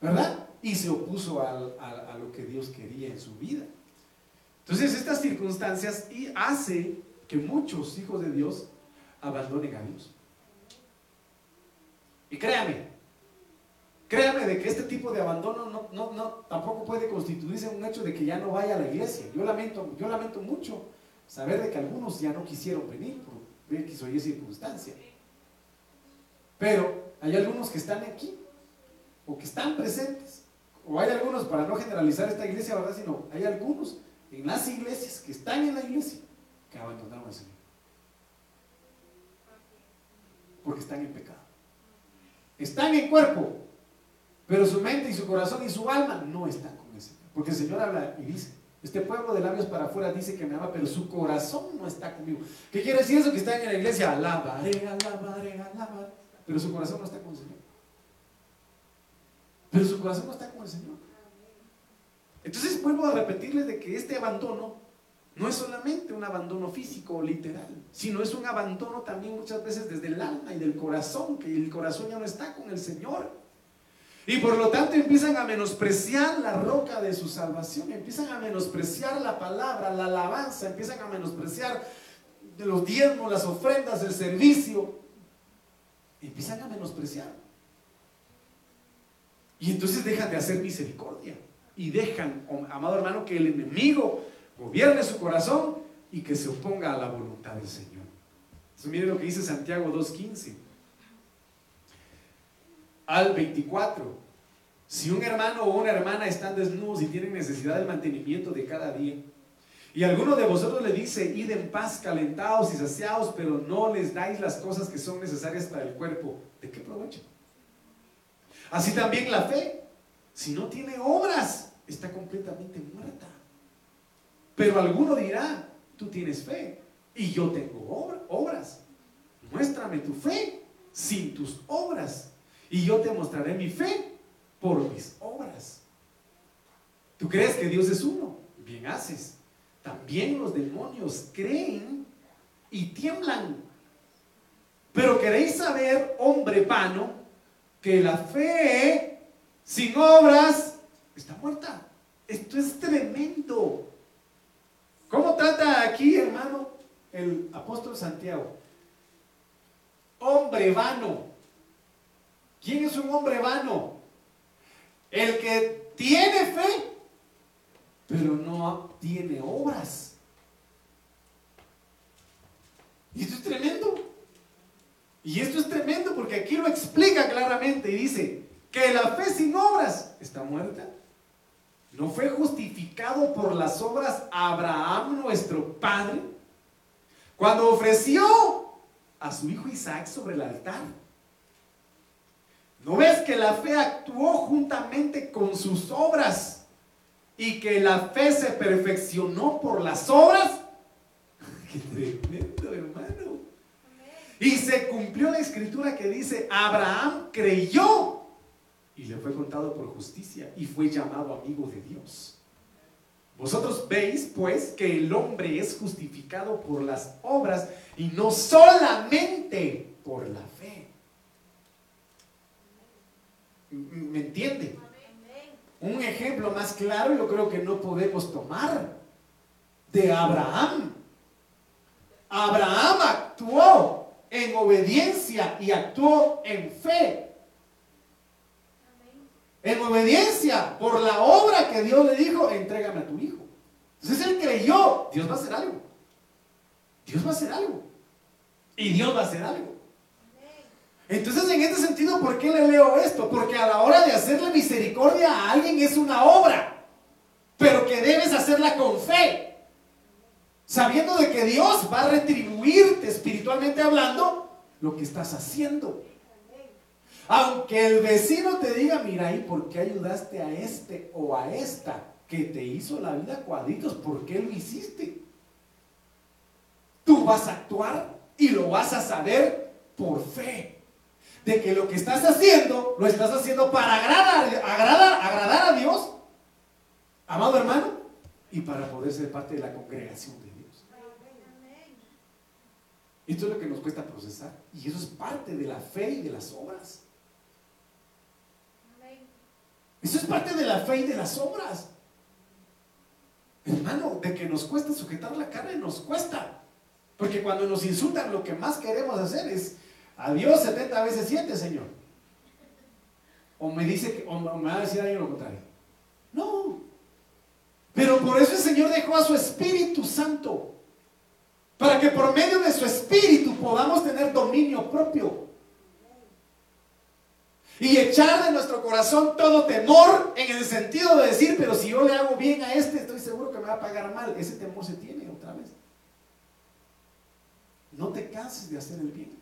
¿verdad? Y se opuso a, lo que Dios quería en su vida. Entonces estas circunstancias y hace que muchos hijos de Dios abandonen a Dios. Y créame, Créame de que este tipo de abandono no, tampoco puede constituirse un hecho de que ya no vaya a la iglesia. Yo lamento, yo lamento mucho saber de que algunos ya no quisieron venir por X o Y circunstancia. Pero hay algunos que están aquí, o que están presentes, o hay algunos, para no generalizar esta iglesia, ¿verdad? Sino hay algunos en las iglesias que están en la iglesia que abandonaron al Señor. Porque están en pecado. Están en cuerpo, pero su mente y su corazón y su alma no están con el Señor. Porque el Señor habla y dice, este pueblo de labios para afuera dice que me ama, pero su corazón no está conmigo. ¿Qué quiere decir eso? Que están en la iglesia, alabaré, alabaré, alabaré, pero su corazón no está con el Señor. Pero su corazón no está con el Señor. Entonces vuelvo a repetirles de que este abandono no es solamente un abandono físico o literal, sino es un abandono también muchas veces desde el alma y del corazón, que el corazón ya no está con el Señor. Y por lo tanto empiezan a menospreciar la roca de su salvación, empiezan a menospreciar la palabra, la alabanza, empiezan a menospreciar los diezmos, las ofrendas, el servicio. Empiezan a menospreciar. Y entonces dejan de hacer misericordia. Y dejan, amado hermano, que el enemigo gobierne su corazón y que se oponga a la voluntad del Señor. Entonces, mire lo que dice Santiago 2.15 al 24. Si un hermano o una hermana están desnudos y tienen necesidad del mantenimiento de cada día, y alguno de vosotros le dice, id en paz, calentados y saciados, pero no les dais las cosas que son necesarias para el cuerpo, ¿de qué provecho? Así también la fe, si no tiene obras, está completamente muerta. Pero alguno dirá, tú tienes fe y yo tengo obras. Muéstrame tu fe sin tus obras y yo te mostraré mi fe por mis obras. ¿Tú crees que Dios es uno? Bien haces. También los demonios creen y tiemblan. Pero queréis saber, hombre vano, que la fe sin obras está muerta. Esto es tremendo. ¿Cómo trata aquí, hermano, el apóstol Santiago? Hombre vano. ¿Quién es un hombre vano? El que tiene fe, pero no tiene obras. Y esto es tremendo. Y esto es tremendo porque aquí lo explica claramente y dice que la fe sin obras está muerta. ¿No fue justificado por las obras Abraham, nuestro padre, cuando ofreció a su hijo Isaac sobre el altar? ¿No ves que la fe actuó juntamente con sus obras y que la fe se perfeccionó por las obras? Qué tremendo, Y se cumplió la escritura que dice, Abraham creyó y le fue contado por justicia y fue llamado amigo de Dios. Vosotros veis pues que el hombre es justificado por las obras y no solamente por la fe. ¿Me entiende? Un ejemplo más claro yo creo que no podemos tomar de Abraham. Abraham actuó en obediencia y actuó en fe. En obediencia por la obra que Dios le dijo, entrégame a tu hijo. Entonces él creyó, Dios va a hacer algo. Dios va a hacer algo. Y Dios va a hacer algo. Entonces, en este sentido, ¿por qué le leo esto? Porque a la hora de hacerle misericordia a alguien es una obra, pero que debes hacerla con fe, sabiendo de que Dios va a retribuirte espiritualmente hablando lo que estás haciendo. Aunque el vecino te diga, mira, ¿y por qué ayudaste a este o a esta que te hizo la vida cuadritos? ¿Por qué lo hiciste? Tú vas a actuar y lo vas a saber por fe de que lo que estás haciendo, lo estás haciendo para agradar, agradar, agradar a Dios, amado hermano, y para poder ser parte de la congregación de Dios. Esto es lo que nos cuesta procesar. Y eso es parte de la fe y de las obras. Eso es parte de la fe y de las obras. Hermano, de que nos cuesta sujetar la carne, nos cuesta. Porque cuando nos insultan, lo que más queremos hacer es a Dios 70 veces 7, Señor. O me dice que, o me va a decir algo lo contrario. No. Pero por eso el Señor dejó a su Espíritu Santo. Para que por medio de su Espíritu podamos tener dominio propio. Y echar de nuestro corazón todo temor en el sentido de decir, pero si yo le hago bien a este, estoy seguro que me va a pagar mal. Ese temor se tiene otra vez. No te canses de hacer el bien.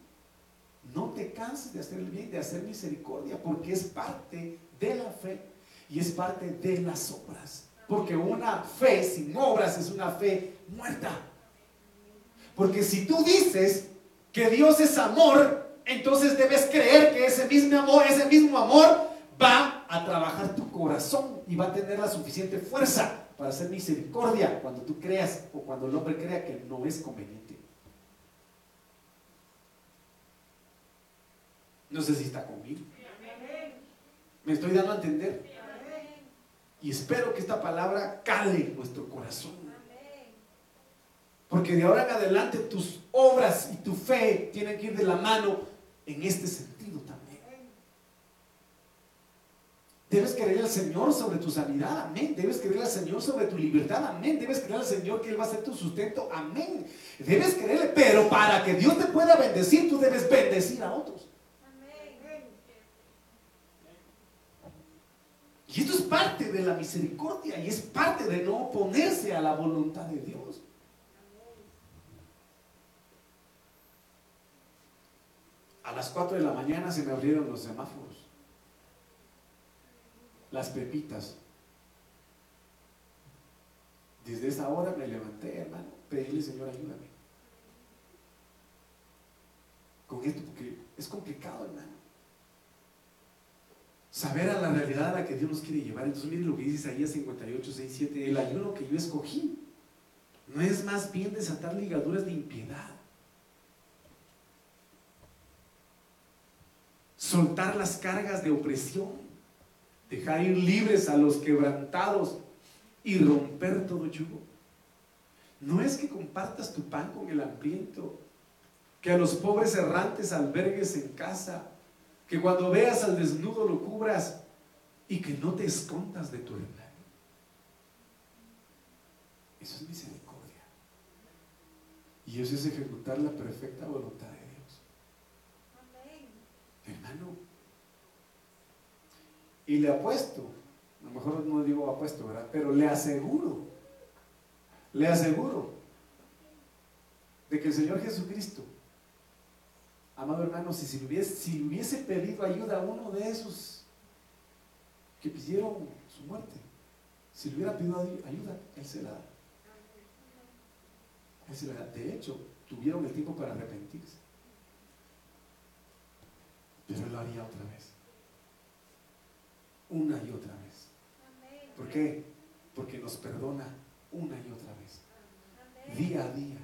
No te canses de hacer el bien, de hacer misericordia, porque es parte de la fe y es parte de las obras. Porque una fe sin obras es una fe muerta. Porque si tú dices que Dios es amor, entonces debes creer que ese mismo amor, ese mismo amor va a trabajar tu corazón y va a tener la suficiente fuerza para hacer misericordia cuando tú creas o cuando el hombre crea que no es conveniente. No sé si está conmigo. Me estoy dando a entender. Y espero que esta palabra cale en nuestro corazón. Porque de ahora en adelante tus obras y tu fe tienen que ir de la mano en este sentido también. Debes creer al Señor sobre tu sanidad, amén. Debes creer al Señor sobre tu libertad, amén. Debes creer al Señor que Él va a ser tu sustento, amén. Debes creerle, pero para que Dios te pueda bendecir, tú debes bendecir a otros. Y esto es parte de la misericordia y es parte de no oponerse a la voluntad de Dios. A las 4 de la mañana se me abrieron los semáforos, las pepitas. Desde esa hora me levanté, hermano, pedíle, Señor, ayúdame. Con esto, porque es complicado, hermano saber a la realidad a la que Dios nos quiere llevar. Entonces miren lo que dice Isaías 58, 6, 7, el ayuno que yo escogí no es más bien desatar ligaduras de impiedad. Soltar las cargas de opresión, dejar ir libres a los quebrantados y romper todo yugo. No es que compartas tu pan con el hambriento, que a los pobres errantes albergues en casa, que cuando veas al desnudo lo cubras y que no te escondas de tu hermano. Eso es misericordia. Y eso es ejecutar la perfecta voluntad de Dios. Hermano. Y le apuesto, a lo mejor no digo apuesto, ¿verdad? Pero le aseguro, le aseguro de que el Señor Jesucristo Amado hermano, si, si, hubiese, si hubiese pedido ayuda a uno de esos que pidieron su muerte, si le hubiera pedido ayuda, Él se la da. Él se la da. De hecho, tuvieron el tiempo para arrepentirse. pero Él lo haría otra vez. Una y otra vez. ¿Por qué? Porque nos perdona una y otra vez. Día a día,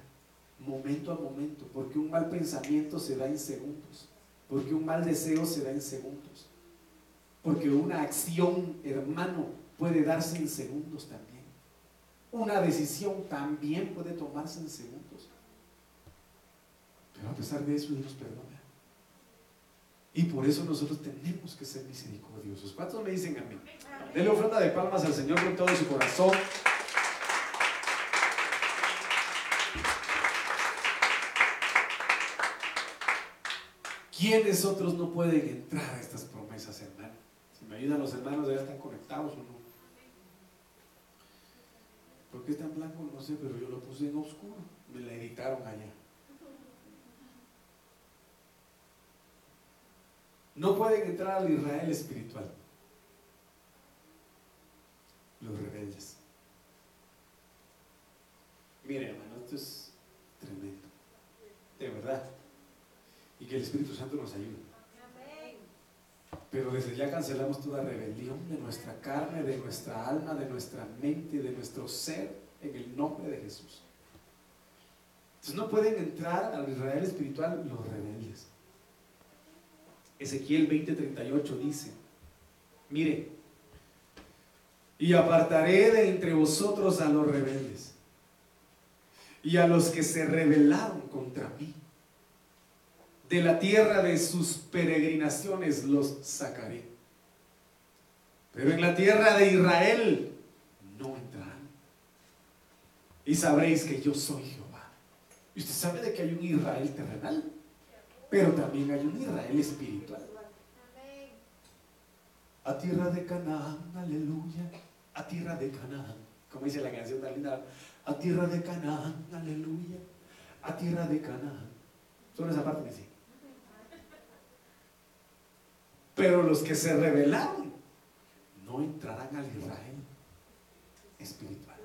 momento a momento, porque un mal pensamiento se da en segundos, porque un mal deseo se da en segundos, porque una acción, hermano, puede darse en segundos también. Una decisión también puede tomarse en segundos. Pero a pesar de eso, Dios nos perdona. Y por eso nosotros tenemos que ser misericordiosos. ¿Cuántos me dicen a mí? Denle ofrenda de palmas al Señor con todo su corazón. ¿Quiénes otros no pueden entrar a estas promesas, hermano? Si me ayudan los hermanos, ya están conectados o no. ¿Por qué está en blanco? No sé, pero yo lo puse en oscuro. Me la editaron allá. No pueden entrar al Israel espiritual. Los rebeldes. Mire, hermano, esto es tremendo. De verdad. El Espíritu Santo nos ayude. Pero desde ya cancelamos toda rebelión de nuestra carne, de nuestra alma, de nuestra mente, de nuestro ser, en el nombre de Jesús. Entonces no pueden entrar al Israel espiritual los rebeldes. Ezequiel 20:38 dice, mire, y apartaré de entre vosotros a los rebeldes y a los que se rebelaron contra mí. De la tierra de sus peregrinaciones los sacaré. Pero en la tierra de Israel no entrarán. Y sabréis que yo soy Jehová. ¿Y usted sabe de que hay un Israel terrenal? pero también hay un Israel espiritual. A tierra de Canaán, aleluya. A tierra de Canaán. Como dice la canción de. A tierra de Canaán, aleluya. A tierra de Canaán. Solo esa parte dice. Pero los que se rebelaron no entrarán al Israel espiritual.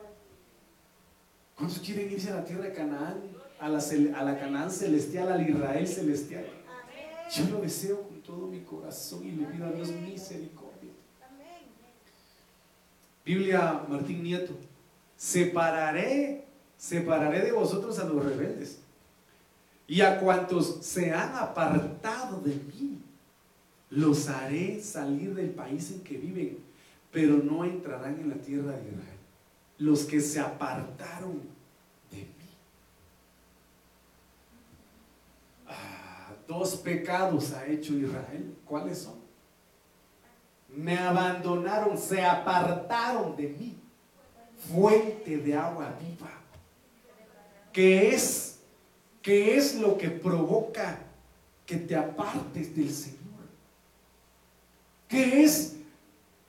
¿Cuántos quieren irse a la tierra de Canaán? a la, Canaán celestial, al Israel celestial. Yo lo deseo con todo mi corazón y le pido a Dios misericordia. Biblia Martín Nieto, separaré, separaré de vosotros a los rebeldes y a cuantos se han apartado de mí, los haré salir del país en que viven, pero no entrarán en la tierra de Israel. Los que se apartaron Dos pecados ha hecho Israel. ¿Cuáles son? Me abandonaron, se apartaron de mí. Fuente de agua viva. ¿Qué es? ¿Qué es lo que provoca que te apartes del Señor? ¿Qué es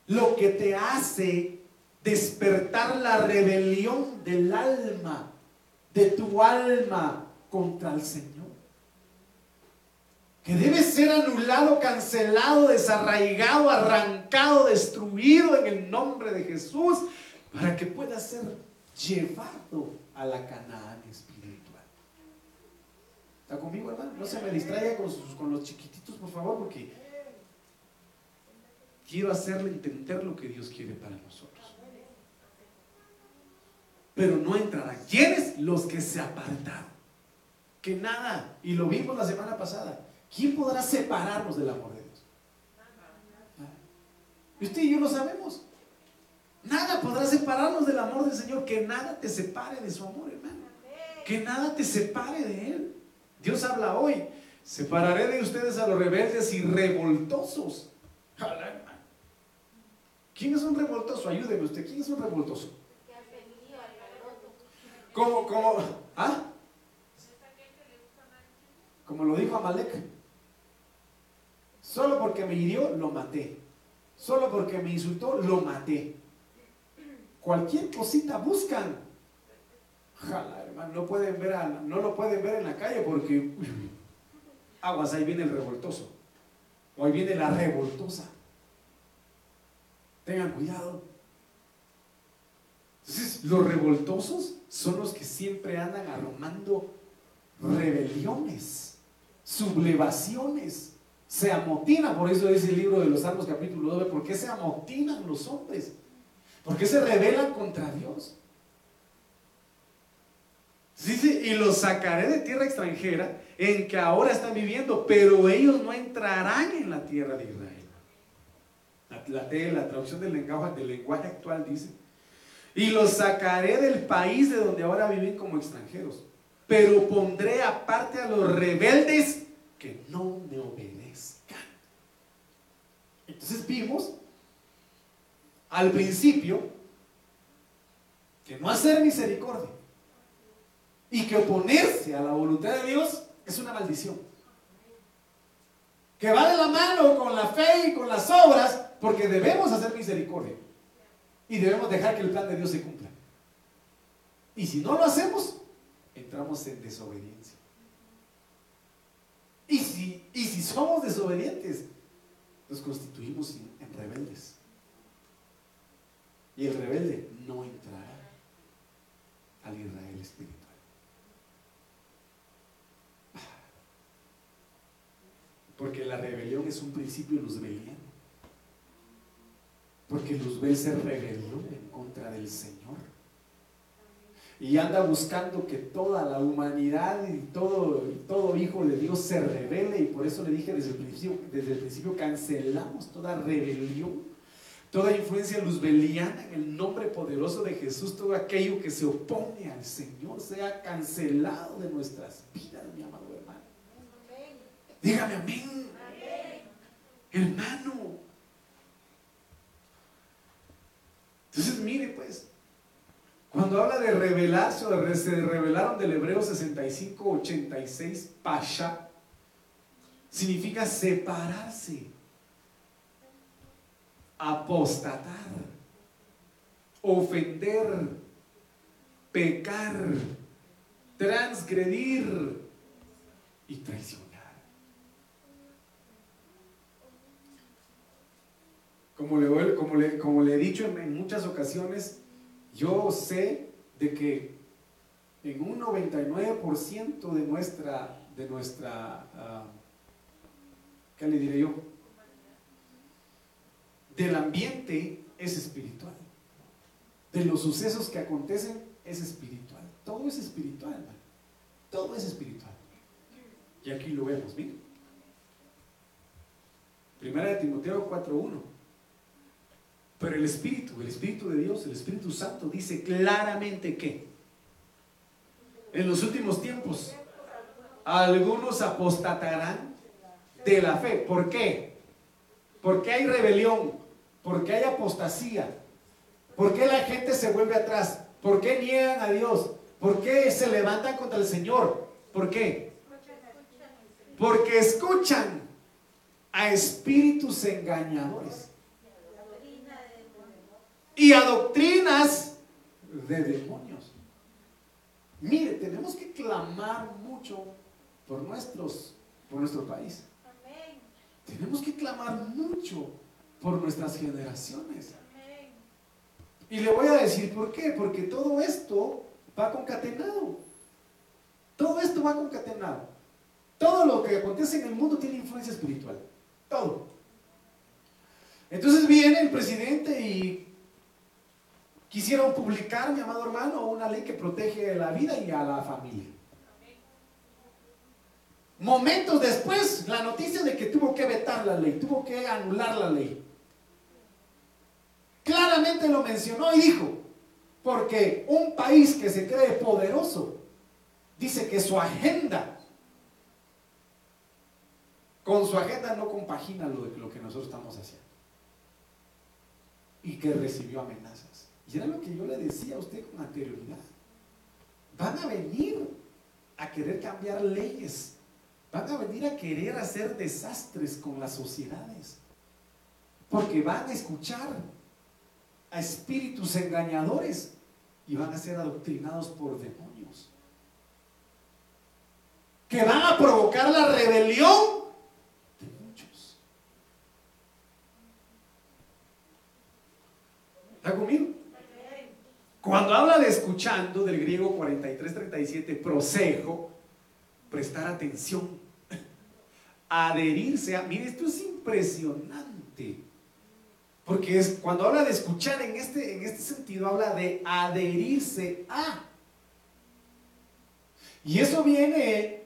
lo que te hace despertar la rebelión del alma, de tu alma contra el Señor? que debe ser anulado, cancelado, desarraigado, arrancado, destruido en el nombre de Jesús, para que pueda ser llevado a la Canaán espiritual. ¿Está conmigo, hermano? No se me distraiga con, con los chiquititos, por favor, porque quiero hacerle entender lo que Dios quiere para nosotros. Pero no entrarán. ¿Quiénes? Los que se apartaron. Que nada, y lo vimos la semana pasada, ¿Quién podrá separarnos del amor de Dios? Y usted y yo lo sabemos. Nada podrá separarnos del amor del Señor. Que nada te separe de su amor, hermano. Que nada te separe de Él. Dios habla hoy. Separaré de ustedes a los rebeldes y revoltosos. ¿Quién es un revoltoso? Ayúdeme usted. ¿Quién es un revoltoso? ¿Cómo, cómo? ¿Ah? Como lo dijo Amalek. Solo porque me hirió, lo maté. Solo porque me insultó, lo maté. Cualquier cosita buscan. Jala, hermano, no, pueden ver no lo pueden ver en la calle porque aguas, ahí viene el revoltoso. O ahí viene la revoltosa. Tengan cuidado. Entonces, los revoltosos son los que siempre andan arrumando rebeliones, sublevaciones Se amotina, por eso dice el libro de los Salmos capítulo 9, ¿por qué se amotinan los hombres? ¿Por qué se rebelan contra Dios? Dice, y los sacaré de tierra extranjera en que ahora están viviendo, pero ellos no entrarán en la tierra de Israel. La, traducción del lenguaje, del lenguaje actual dice, y los sacaré del país de donde ahora viven como extranjeros, pero pondré aparte a los rebeldes que no me obedezcan. Entonces vimos al principio que no hacer misericordia y que oponerse a la voluntad de Dios es una maldición. Que va de la mano con la fe y con las obras porque debemos hacer misericordia. Y debemos dejar que el plan de Dios se cumpla. Y si no lo hacemos, entramos en desobediencia. Y si, y si somos desobedientes, nos constituimos en rebeldes. Y el rebelde no entrará al Israel espiritual. Porque la rebelión es un principio luzbeliano. Porque Luzbel se rebeló en contra del Señor. Y anda buscando que toda la humanidad y todo, todo hijo de Dios se revele. Y por eso le dije desde el principio, desde el principio cancelamos toda rebelión toda influencia luzbeliana en el nombre poderoso de Jesús, todo aquello que se opone al Señor sea cancelado de nuestras vidas, mi amado hermano. Dígame amén. Hermano. Entonces, mire pues, cuando habla de revelarse o se revelaron del Hebreo 65, 86, pasha, significa separarse, apostatar, ofender, pecar, transgredir y traicionar. Como le, he dicho en, muchas ocasiones, yo sé de que en un 99% de nuestra, de nuestra uh, ¿qué le diré yo? Del ambiente es espiritual. De los sucesos que acontecen es espiritual. Todo es espiritual, hermano. Todo es espiritual. Y aquí lo vemos, miren. Primera de Timoteo 4.1. Pero el Espíritu, el Espíritu de Dios, el Espíritu Santo dice claramente que en los últimos tiempos algunos apostatarán de la fe. ¿Por qué? Porque hay rebelión, porque hay apostasía, porque la gente se vuelve atrás, ¿por qué niegan a Dios? ¿Por qué se levantan contra el Señor? ¿Por qué? Porque escuchan a espíritus engañadores y a doctrinas de demonios. Mire, tenemos que clamar mucho por, nuestros, por nuestro país. Tenemos que clamar mucho por nuestras generaciones. Y le voy a decir por qué, porque todo esto va concatenado. Todo esto va concatenado. Todo lo que acontece en el mundo tiene influencia espiritual. Todo. Entonces viene el presidente y Quisieron publicar, mi amado hermano, una ley que protege la vida y a la familia. Momentos después, la noticia de que tuvo que vetar la ley, tuvo que anular la ley. Claramente lo mencionó y dijo, porque un país que se cree poderoso dice que su agenda, con su agenda no compagina lo, lo que nosotros estamos haciendo. Y que recibió amenazas. Y era lo que yo le decía a usted con anterioridad. Van a venir a querer cambiar leyes. Van a venir a querer hacer desastres con las sociedades. Porque van a escuchar a espíritus engañadores y van a ser adoctrinados por demonios. Que van a provocar la rebelión de muchos. ¿Está conmigo? Cuando habla de escuchando, del griego 43-37, prosejo, prestar atención. adherirse a... Mire, esto es impresionante. Porque es, cuando habla de escuchar en este, en este sentido, habla de adherirse a. Y eso viene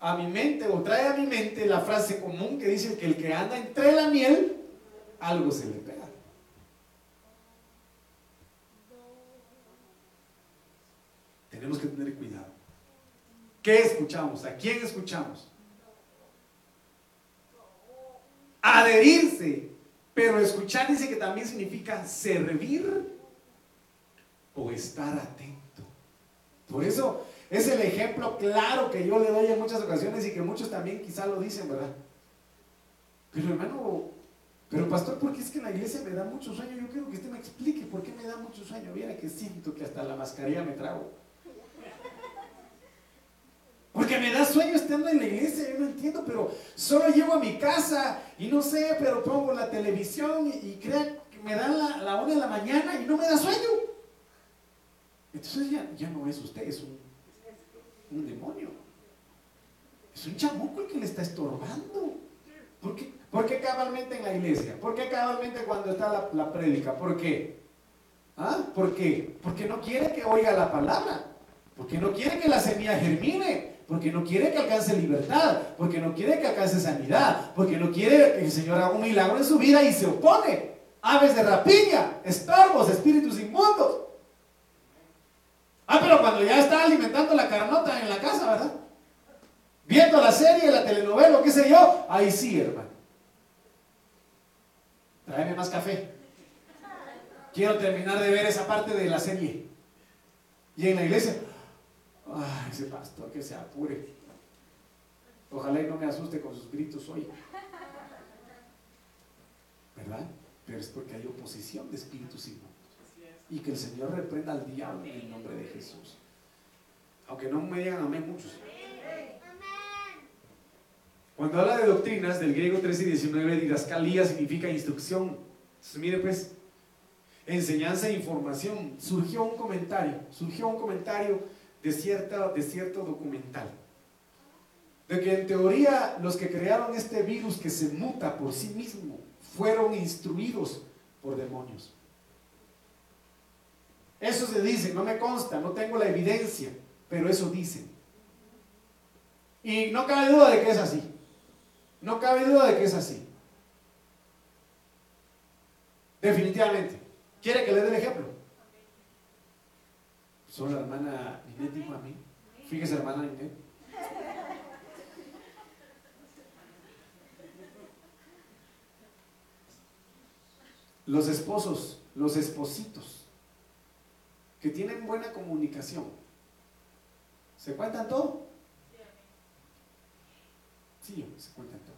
a mi mente o trae a mi mente la frase común que dice que el que anda entre la miel, algo se le pega. Tenemos que tener cuidado. ¿Qué escuchamos? ¿A quién escuchamos? Adherirse. Pero escuchar dice que también significa servir o estar atento. Por eso es el ejemplo claro que yo le doy en muchas ocasiones y que muchos también quizá lo dicen, ¿verdad? Pero hermano, pero pastor, ¿por qué es que la iglesia me da mucho sueño? Yo quiero que usted me explique por qué me da mucho sueño. Viera que siento que hasta la mascarilla me trago. Porque me da sueño estando en la iglesia, yo no entiendo, pero solo llego a mi casa y no sé, pero pongo la televisión y, creo que me dan la, la una de la mañana y no me da sueño. Entonces ya, ya no es usted, es un, un demonio. Es un chamuco el que le está estorbando. ¿Por qué? ¿Por cabalmente en la iglesia? ¿Por qué cabalmente cuando está la, la prédica? ¿Por qué? ¿Ah? ¿Por qué? Porque no quiere que oiga la palabra. Porque no quiere que la semilla germine porque no quiere que alcance libertad, porque no quiere que alcance sanidad, porque no quiere que el Señor haga un milagro en su vida y se opone. Aves de rapiña, estorbos, espíritus inmundos. Ah, pero cuando ya está alimentando la carnota en la casa, ¿verdad? Viendo la serie, la telenovela, qué sé yo, ahí sí, hermano. Tráeme más café. Quiero terminar de ver esa parte de la serie. Y en la iglesia, Ay, ese pastor que se apure. Ojalá y no me asuste con sus gritos hoy. ¿Verdad? Pero es porque hay oposición de espíritus inmundos. Y que el Señor reprenda al diablo en el nombre de Jesús. Aunque no me digan amén muchos. Cuando habla de doctrinas, del griego 13 y 19, didascalía significa instrucción. Entonces, mire pues, enseñanza e información. Surgió un comentario, surgió un comentario de, cierta, de cierto documental. De que en teoría los que crearon este virus que se muta por sí mismo fueron instruidos por demonios. Eso se dice, no me consta, no tengo la evidencia, pero eso dicen. Y no cabe duda de que es así. No cabe duda de que es así. Definitivamente. ¿Quiere que le dé el ejemplo? La hermana Inés dijo a mí. Fíjese, hermana Inés. Los esposos, los espositos, que tienen buena comunicación, ¿se cuentan todo? Sí, se cuentan todo.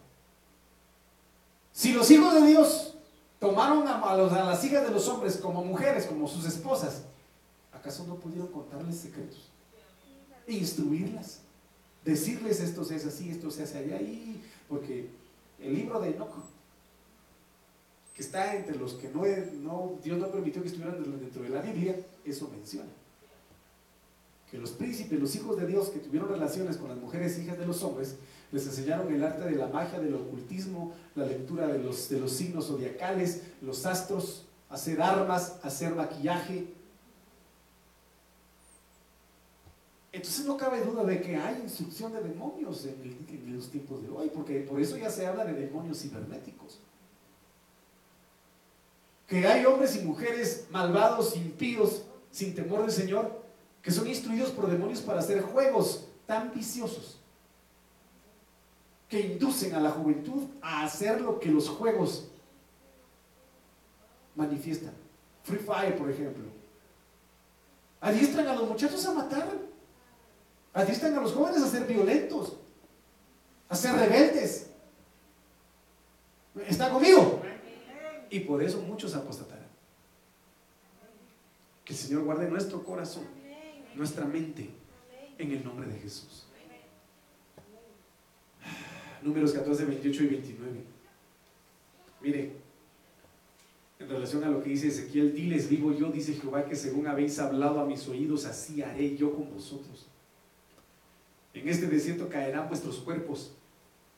Si los hijos de Dios tomaron a, a las hijas de los hombres como mujeres, como sus esposas, ¿Acaso no pudieron contarles secretos? Instruirlas. Decirles esto se hace así, esto se hace allá. Y porque el libro de Enoch, que está entre los que no, no, Dios no permitió que estuvieran dentro de la Biblia, eso menciona. Que los príncipes, los hijos de Dios que tuvieron relaciones con las mujeres hijas de los hombres, les enseñaron el arte de la magia, del ocultismo, la lectura de los, de los signos zodiacales, los astros, hacer armas, hacer maquillaje, Entonces no cabe duda de que hay instrucción de demonios en, los tiempos de hoy, porque por eso ya se habla de demonios cibernéticos. Que hay hombres y mujeres malvados, impíos, sin temor del Señor, que son instruidos por demonios para hacer juegos tan viciosos que inducen a la juventud a hacer lo que los juegos manifiestan. Free Fire, por ejemplo. Adiestran a los muchachos a matar están a los jóvenes a ser violentos, a ser rebeldes. ¿Está conmigo? Y por eso muchos apostatarán. Que el Señor guarde nuestro corazón, nuestra mente, en el nombre de Jesús. Números 14, 28 y 29. Mire, en relación a lo que dice Ezequiel, diles, digo yo, dice Jehová, que según habéis hablado a mis oídos, así haré yo con vosotros. En este desierto caerán vuestros cuerpos,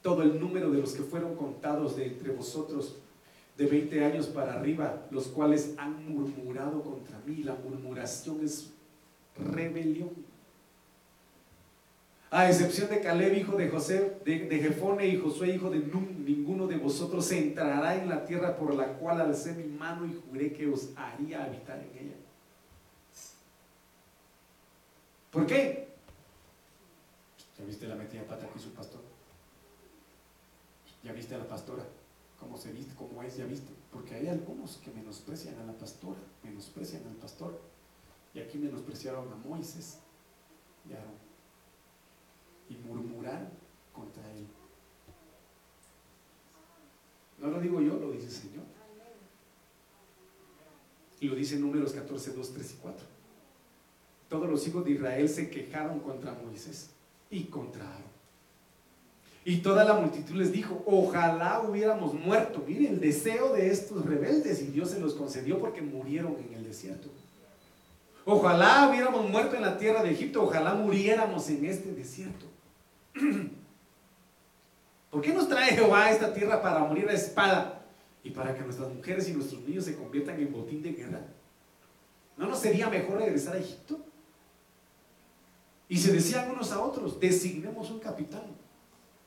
todo el número de los que fueron contados de entre vosotros de 20 años para arriba, los cuales han murmurado contra mí. La murmuración es rebelión. A excepción de Caleb, hijo de José, de, Jefone y Josué, hijo de Nun, ninguno de vosotros entrará en la tierra por la cual alcé mi mano y juré que os haría habitar en ella. ¿Por qué? ¿Ya viste la metida pata que hizo el pastor? ¿Ya viste a la pastora? ¿Cómo se viste? ¿Cómo es? ¿Ya viste? Porque hay algunos que menosprecian a la pastora, menosprecian al pastor. Y aquí menospreciaron a Moisés y Aarón y murmurar contra él. No lo digo yo, lo dice el Señor. Y lo dice números 14, 2, 3 y 4. Todos los hijos de Israel se quejaron contra Moisés y contra. Y toda la multitud les dijo, ojalá hubiéramos muerto. Mire el deseo de estos rebeldes y Dios se los concedió porque murieron en el desierto. Ojalá hubiéramos muerto en la tierra de Egipto, ojalá muriéramos en este desierto. ¿Por qué nos trae Jehová a esta tierra para morir a espada y para que nuestras mujeres y nuestros niños se conviertan en botín de guerra? ¿No nos sería mejor regresar a Egipto? Y se decían unos a otros, designemos un capitán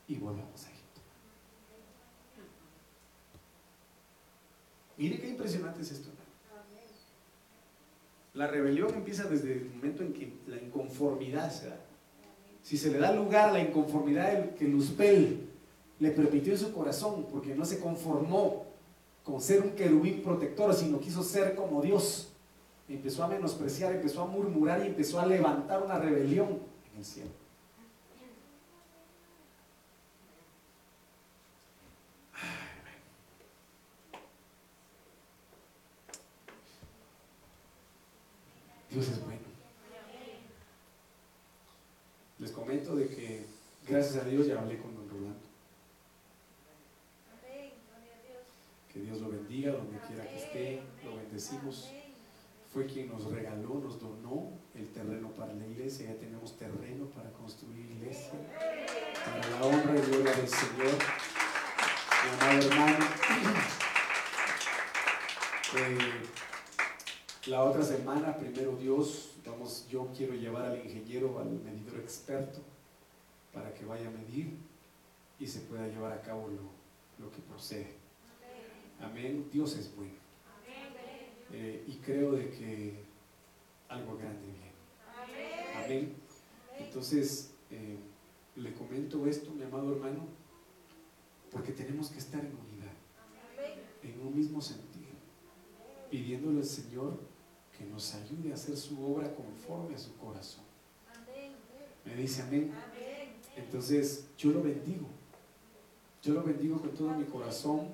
y volvamos a Egipto. Mire qué impresionante es esto. La rebelión empieza desde el momento en que la inconformidad se da si se le da lugar a la inconformidad que Luzbel le permitió en su corazón, porque no se conformó con ser un querubín protector, sino quiso ser como Dios, empezó a menospreciar, empezó a murmurar y empezó a levantar una rebelión en el cielo. Dios es bueno. Les comento de que gracias a Dios ya hablé con don Rolando. Que Dios lo bendiga donde quiera que esté, lo bendecimos. Fue quien nos regaló, nos donó el terreno para la iglesia. Ya tenemos terreno para construir iglesia. Para la honra y gloria del Señor. Mi amado hermano. Eh, la otra semana, primero Dios, vamos, yo quiero llevar al ingeniero, al medidor experto, para que vaya a medir y se pueda llevar a cabo lo, que procede. Amén. Dios es bueno. Eh, y creo de que algo grande viene. Amén. Entonces, eh, le comento esto, mi amado hermano, porque tenemos que estar en unidad, en un mismo sentido, pidiéndole al Señor que nos ayude a hacer su obra conforme a su corazón. Me dice amén. Entonces yo lo bendigo. Yo lo bendigo con todo mi corazón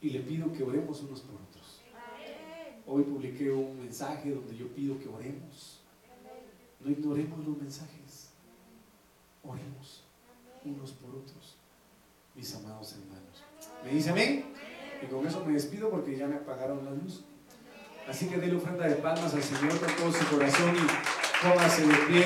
y le pido que oremos unos por otros. Hoy publiqué un mensaje donde yo pido que oremos. No ignoremos los mensajes. Oremos unos por otros, mis amados hermanos. Me dice amén. Y con eso me despido porque ya me apagaron la luz. Así que déle ofrenda de palmas al Señor con todo su corazón y póngase de pie.